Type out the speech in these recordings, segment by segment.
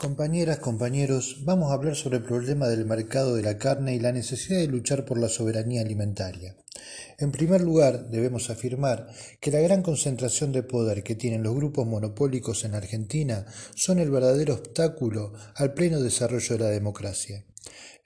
Compañeras, compañeros, vamos a hablar sobre el problema del mercado de la carne y la necesidad de luchar por la soberanía alimentaria. En primer lugar, debemos afirmar que la gran concentración de poder que tienen los grupos monopólicos en Argentina son el verdadero obstáculo al pleno desarrollo de la democracia.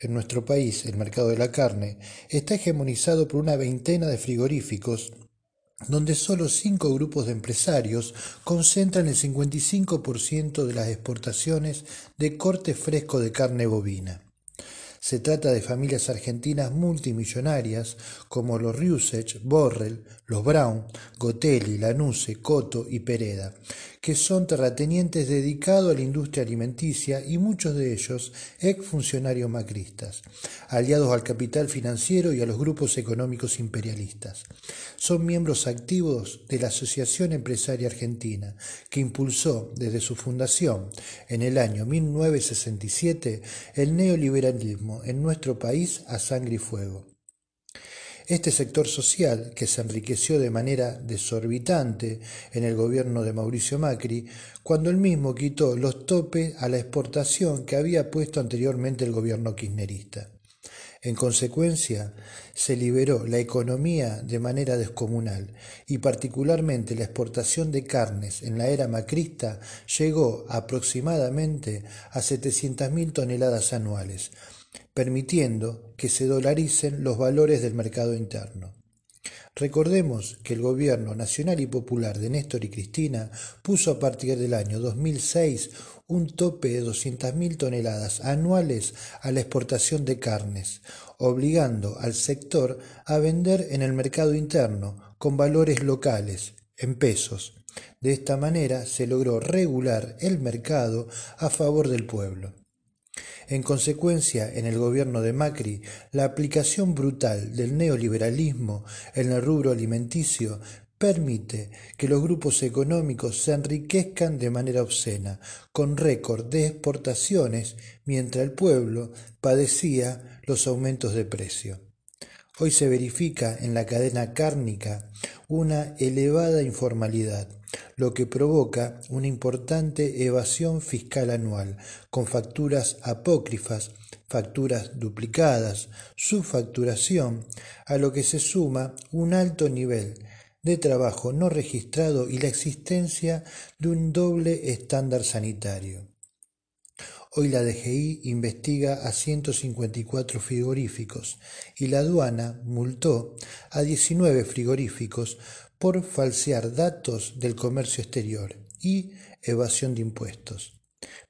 En nuestro país, el mercado de la carne está hegemonizado por una veintena de frigoríficos donde solo cinco grupos de empresarios concentran el 55% de las exportaciones de corte fresco de carne bovina. Se trata de familias argentinas multimillonarias como los Riusech, Borrell, los Brown, Gotelli, Lanuse, Coto y Pereda, que son terratenientes dedicados a la industria alimenticia y muchos de ellos exfuncionarios macristas, aliados al capital financiero y a los grupos económicos imperialistas. Son miembros activos de la Asociación Empresaria Argentina, que impulsó desde su fundación en el año 1967 el neoliberalismo en nuestro país a sangre y fuego. Este sector social, que se enriqueció de manera desorbitante en el gobierno de Mauricio Macri, cuando él mismo quitó los topes a la exportación que había puesto anteriormente el gobierno kirchnerista. En consecuencia, se liberó la economía de manera descomunal y particularmente la exportación de carnes en la era macrista llegó aproximadamente a 700.000 toneladas anuales, permitiendo que se dolaricen los valores del mercado interno. Recordemos que el gobierno nacional y popular de Néstor y Cristina puso a partir del año 2006 un tope de 200.000 toneladas anuales a la exportación de carnes, obligando al sector a vender en el mercado interno con valores locales, en pesos. De esta manera se logró regular el mercado a favor del pueblo. En consecuencia, en el gobierno de Macri, la aplicación brutal del neoliberalismo en el rubro alimenticio permite que los grupos económicos se enriquezcan de manera obscena, con récord de exportaciones, mientras el pueblo padecía los aumentos de precio. Hoy se verifica en la cadena cárnica una elevada informalidad, lo que provoca una importante evasión fiscal anual, con facturas apócrifas, facturas duplicadas, subfacturación, a lo que se suma un alto nivel de trabajo no registrado y la existencia de un doble estándar sanitario. Hoy la DGI investiga a 154 frigoríficos y la aduana multó a 19 frigoríficos por falsear datos del comercio exterior y evasión de impuestos.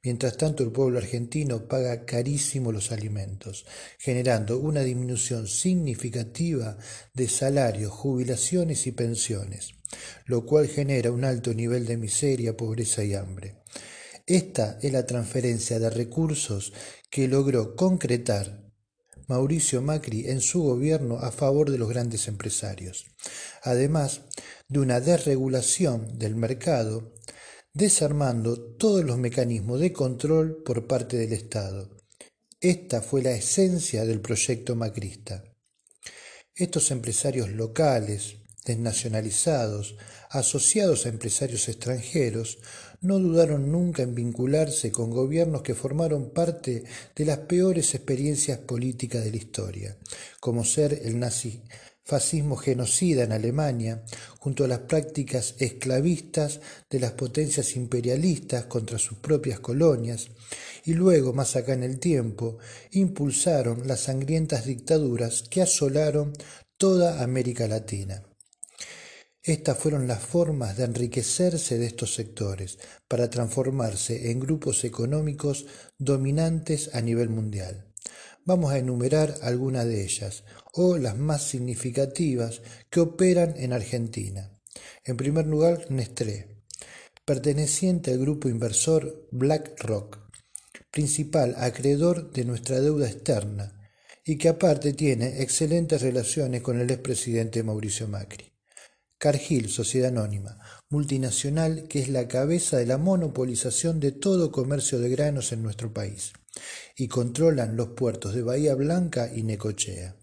Mientras tanto, el pueblo argentino paga carísimo los alimentos, generando una disminución significativa de salarios, jubilaciones y pensiones, lo cual genera un alto nivel de miseria, pobreza y hambre. Esta es la transferencia de recursos que logró concretar Mauricio Macri en su gobierno a favor de los grandes empresarios, además de una desregulación del mercado, desarmando todos los mecanismos de control por parte del Estado. Esta fue la esencia del proyecto macrista. Estos empresarios locales, desnacionalizados, asociados a empresarios extranjeros, no dudaron nunca en vincularse con gobiernos que formaron parte de las peores experiencias políticas de la historia, como ser el nazifascismo genocida en Alemania, junto a las prácticas esclavistas de las potencias imperialistas contra sus propias colonias, y luego, más acá en el tiempo, impulsaron las sangrientas dictaduras que asolaron toda América Latina. Estas fueron las formas de enriquecerse de estos sectores para transformarse en grupos económicos dominantes a nivel mundial. Vamos a enumerar algunas de ellas, o las más significativas que operan en Argentina. En primer lugar, Nestlé, perteneciente al grupo inversor BlackRock, principal acreedor de nuestra deuda externa, y que aparte tiene excelentes relaciones con el expresidente Mauricio Macri. Cargill, sociedad anónima, multinacional que es la cabeza de la monopolización de todo comercio de granos en nuestro país, y controlan los puertos de Bahía Blanca y Necochea.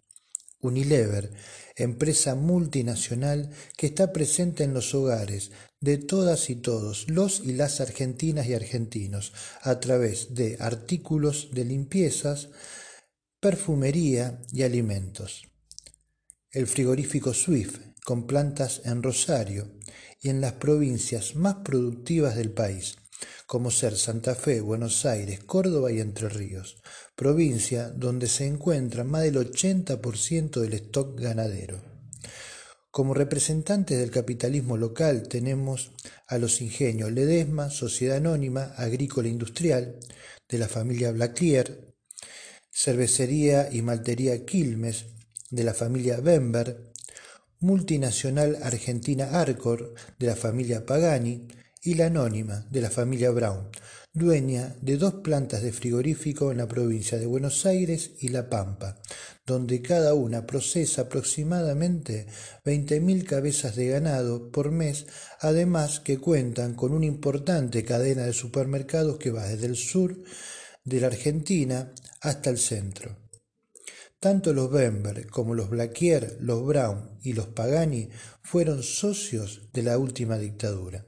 Unilever, empresa multinacional que está presente en los hogares de todas y todos los y las argentinas y argentinos a través de artículos de limpiezas, perfumería y alimentos. El frigorífico Swift, con plantas en Rosario y en las provincias más productivas del país, como ser Santa Fe, Buenos Aires, Córdoba y Entre Ríos, provincia donde se encuentra más del 80% del stock ganadero. Como representantes del capitalismo local tenemos a los ingenios Ledesma, Sociedad Anónima Agrícola Industrial, de la familia Blaquier, Cervecería y Maltería Quilmes, de la familia Bember, Multinacional Argentina Arcor, de la familia Pagani, y la Anónima, de la familia Brown, dueña de dos plantas de frigorífico en la provincia de Buenos Aires y La Pampa, donde cada una procesa aproximadamente 20.000 cabezas de ganado por mes, además que cuentan con una importante cadena de supermercados que va desde el sur de la Argentina hasta el centro. Tanto los Bember como los Blaquier, los Brown y los Pagani fueron socios de la última dictadura.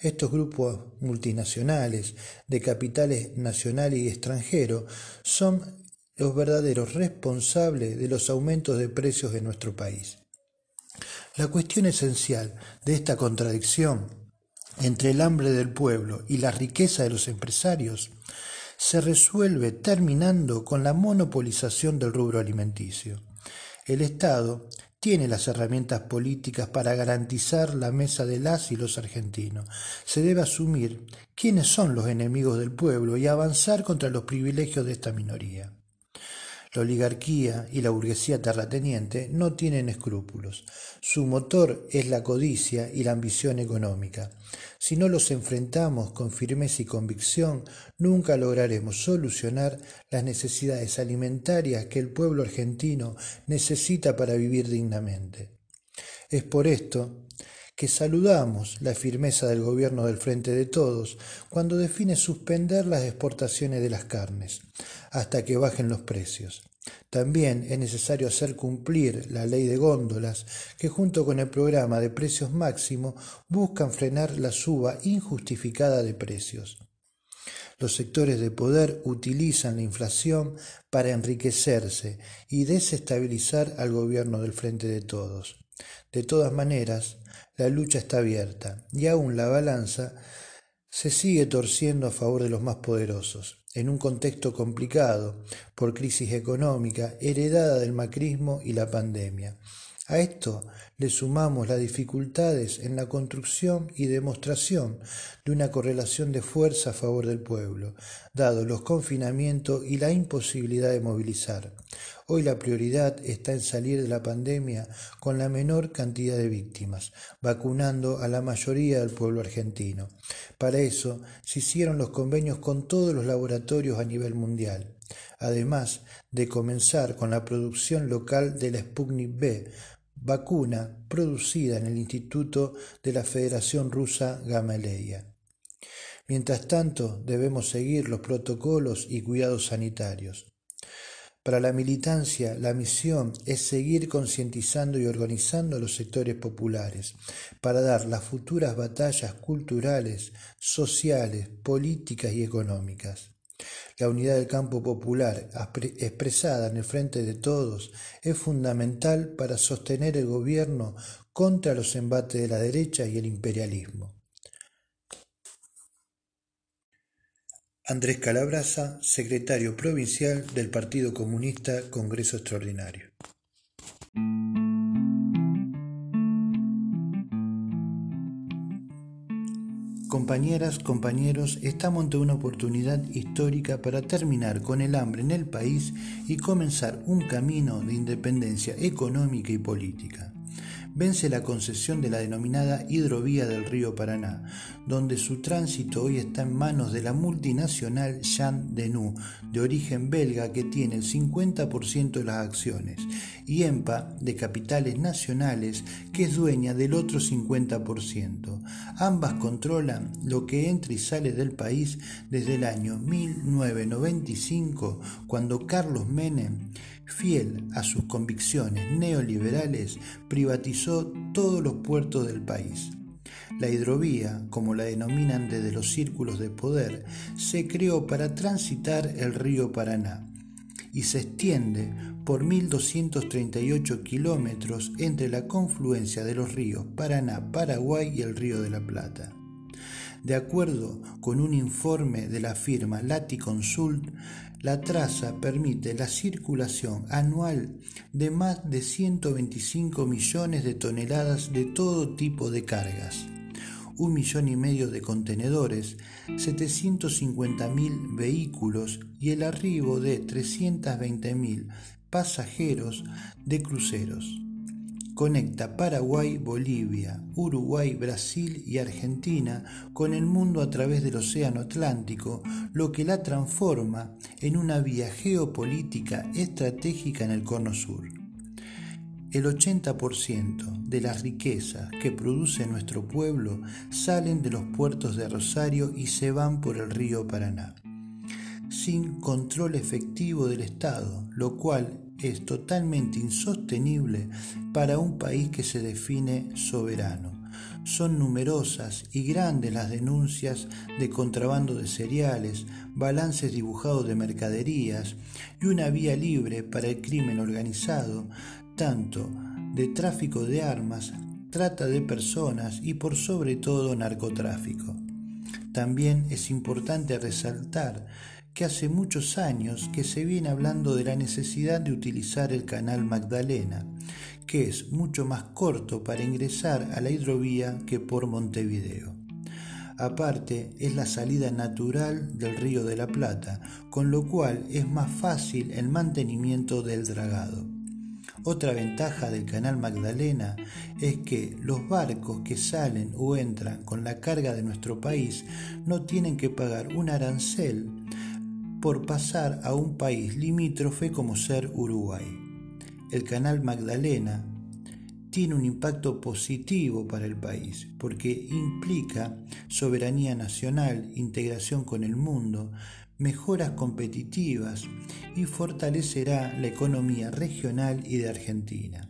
Estos grupos multinacionales de capitales nacional y extranjero son los verdaderos responsables de los aumentos de precios en nuestro país. La cuestión esencial de esta contradicción entre el hambre del pueblo y la riqueza de los empresarios se resuelve terminando con la monopolización del rubro alimenticio. El Estado tiene las herramientas políticas para garantizar la mesa de las y los argentinos. Se debe asumir quiénes son los enemigos del pueblo y avanzar contra los privilegios de esta minoría. La oligarquía y la burguesía terrateniente no tienen escrúpulos. Su motor es la codicia y la ambición económica. Si no los enfrentamos con firmeza y convicción, nunca lograremos solucionar las necesidades alimentarias que el pueblo argentino necesita para vivir dignamente. Es por esto que saludamos la firmeza del gobierno del Frente de Todos cuando define suspender las exportaciones de las carnes hasta que bajen los precios. También es necesario hacer cumplir la ley de góndolas que junto con el programa de precios máximo buscan frenar la suba injustificada de precios. Los sectores de poder utilizan la inflación para enriquecerse y desestabilizar al gobierno del Frente de Todos. De todas maneras, la lucha está abierta y aún la balanza se sigue torciendo a favor de los más poderosos, en un contexto complicado por crisis económica heredada del macrismo y la pandemia. A esto le sumamos las dificultades en la construcción y demostración de una correlación de fuerza a favor del pueblo, dado los confinamientos y la imposibilidad de movilizar. Hoy la prioridad está en salir de la pandemia con la menor cantidad de víctimas, vacunando a la mayoría del pueblo argentino. Para eso se hicieron los convenios con todos los laboratorios a nivel mundial, además de comenzar con la producción local de la Sputnik B, vacuna producida en el Instituto de la Federación Rusa Gamaleya. Mientras tanto, debemos seguir los protocolos y cuidados sanitarios. Para la militancia, la misión es seguir concientizando y organizando a los sectores populares para dar las futuras batallas culturales, sociales, políticas y económicas. La unidad del campo popular, expresada en el frente de todos, es fundamental para sostener el gobierno contra los embates de la derecha y el imperialismo. Andrés Calabraza, secretario provincial del Partido Comunista, Congreso Extraordinario. Compañeras, compañeros, estamos ante una oportunidad histórica para terminar con el hambre en el país y comenzar un camino de independencia económica y política vence la concesión de la denominada hidrovía del río Paraná, donde su tránsito hoy está en manos de la multinacional Jean Denou, de origen belga que tiene el 50% de las acciones, y EMPA, de capitales nacionales, que es dueña del otro 50%. Ambas controlan lo que entra y sale del país desde el año 1995, cuando Carlos Menem fiel a sus convicciones neoliberales, privatizó todos los puertos del país. La hidrovía, como la denominan desde los círculos de poder, se creó para transitar el río Paraná y se extiende por 1.238 kilómetros entre la confluencia de los ríos Paraná, Paraguay y el río de la Plata. De acuerdo con un informe de la firma Laticonsult, la traza permite la circulación anual de más de 125 millones de toneladas de todo tipo de cargas, un millón y medio de contenedores, 750.000 vehículos y el arribo de 320.000 pasajeros de cruceros conecta Paraguay, Bolivia, Uruguay, Brasil y Argentina con el mundo a través del Océano Atlántico, lo que la transforma en una vía geopolítica estratégica en el Cono Sur. El 80% de las riquezas que produce nuestro pueblo salen de los puertos de Rosario y se van por el río Paraná, sin control efectivo del Estado, lo cual es totalmente insostenible para un país que se define soberano. Son numerosas y grandes las denuncias de contrabando de cereales, balances dibujados de mercaderías y una vía libre para el crimen organizado, tanto de tráfico de armas, trata de personas y por sobre todo narcotráfico. También es importante resaltar que hace muchos años que se viene hablando de la necesidad de utilizar el canal Magdalena, que es mucho más corto para ingresar a la hidrovía que por Montevideo. Aparte, es la salida natural del río de la Plata, con lo cual es más fácil el mantenimiento del dragado. Otra ventaja del canal Magdalena es que los barcos que salen o entran con la carga de nuestro país no tienen que pagar un arancel por pasar a un país limítrofe como ser Uruguay. El canal Magdalena tiene un impacto positivo para el país porque implica soberanía nacional, integración con el mundo, mejoras competitivas y fortalecerá la economía regional y de Argentina.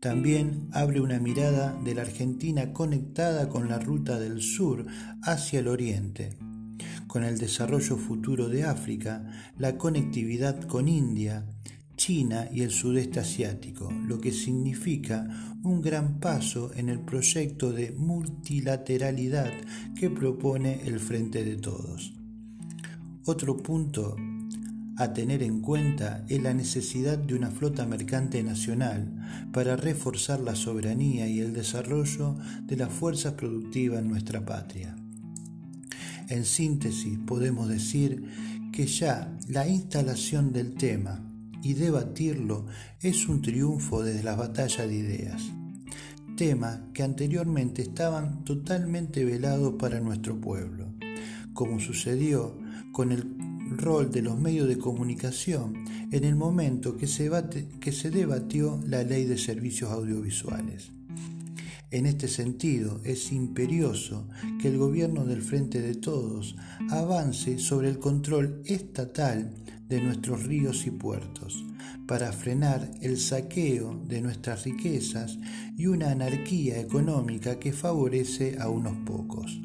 También abre una mirada de la Argentina conectada con la ruta del sur hacia el oriente, con el desarrollo futuro de África, la conectividad con India, China y el sudeste asiático, lo que significa un gran paso en el proyecto de multilateralidad que propone el Frente de Todos. Otro punto a tener en cuenta es la necesidad de una flota mercante nacional para reforzar la soberanía y el desarrollo de las fuerzas productivas en nuestra patria. En síntesis, podemos decir que ya la instalación del tema y debatirlo es un triunfo desde la batalla de ideas. Temas que anteriormente estaban totalmente velados para nuestro pueblo, como sucedió con el rol de los medios de comunicación en el momento que que se debatió la ley de servicios audiovisuales. En este sentido, es imperioso que el gobierno del Frente de Todos avance sobre el control estatal de nuestros ríos y puertos, para frenar el saqueo de nuestras riquezas y una anarquía económica que favorece a unos pocos.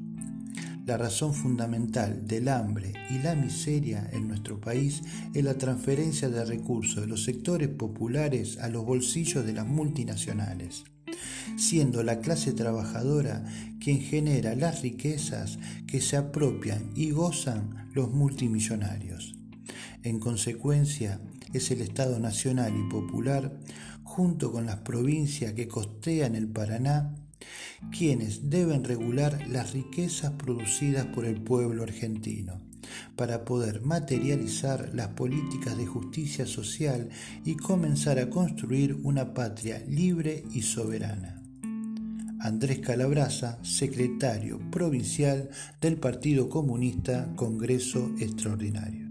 La razón fundamental del hambre y la miseria en nuestro país es la transferencia de recursos de los sectores populares a los bolsillos de las multinacionales siendo la clase trabajadora quien genera las riquezas que se apropian y gozan los multimillonarios. En consecuencia, es el Estado Nacional y Popular, junto con las provincias que costean el Paraná, quienes deben regular las riquezas producidas por el pueblo argentino para poder materializar las políticas de justicia social y comenzar a construir una patria libre y soberana. Andrés Calabraza, secretario provincial del Partido Comunista Congreso Extraordinario.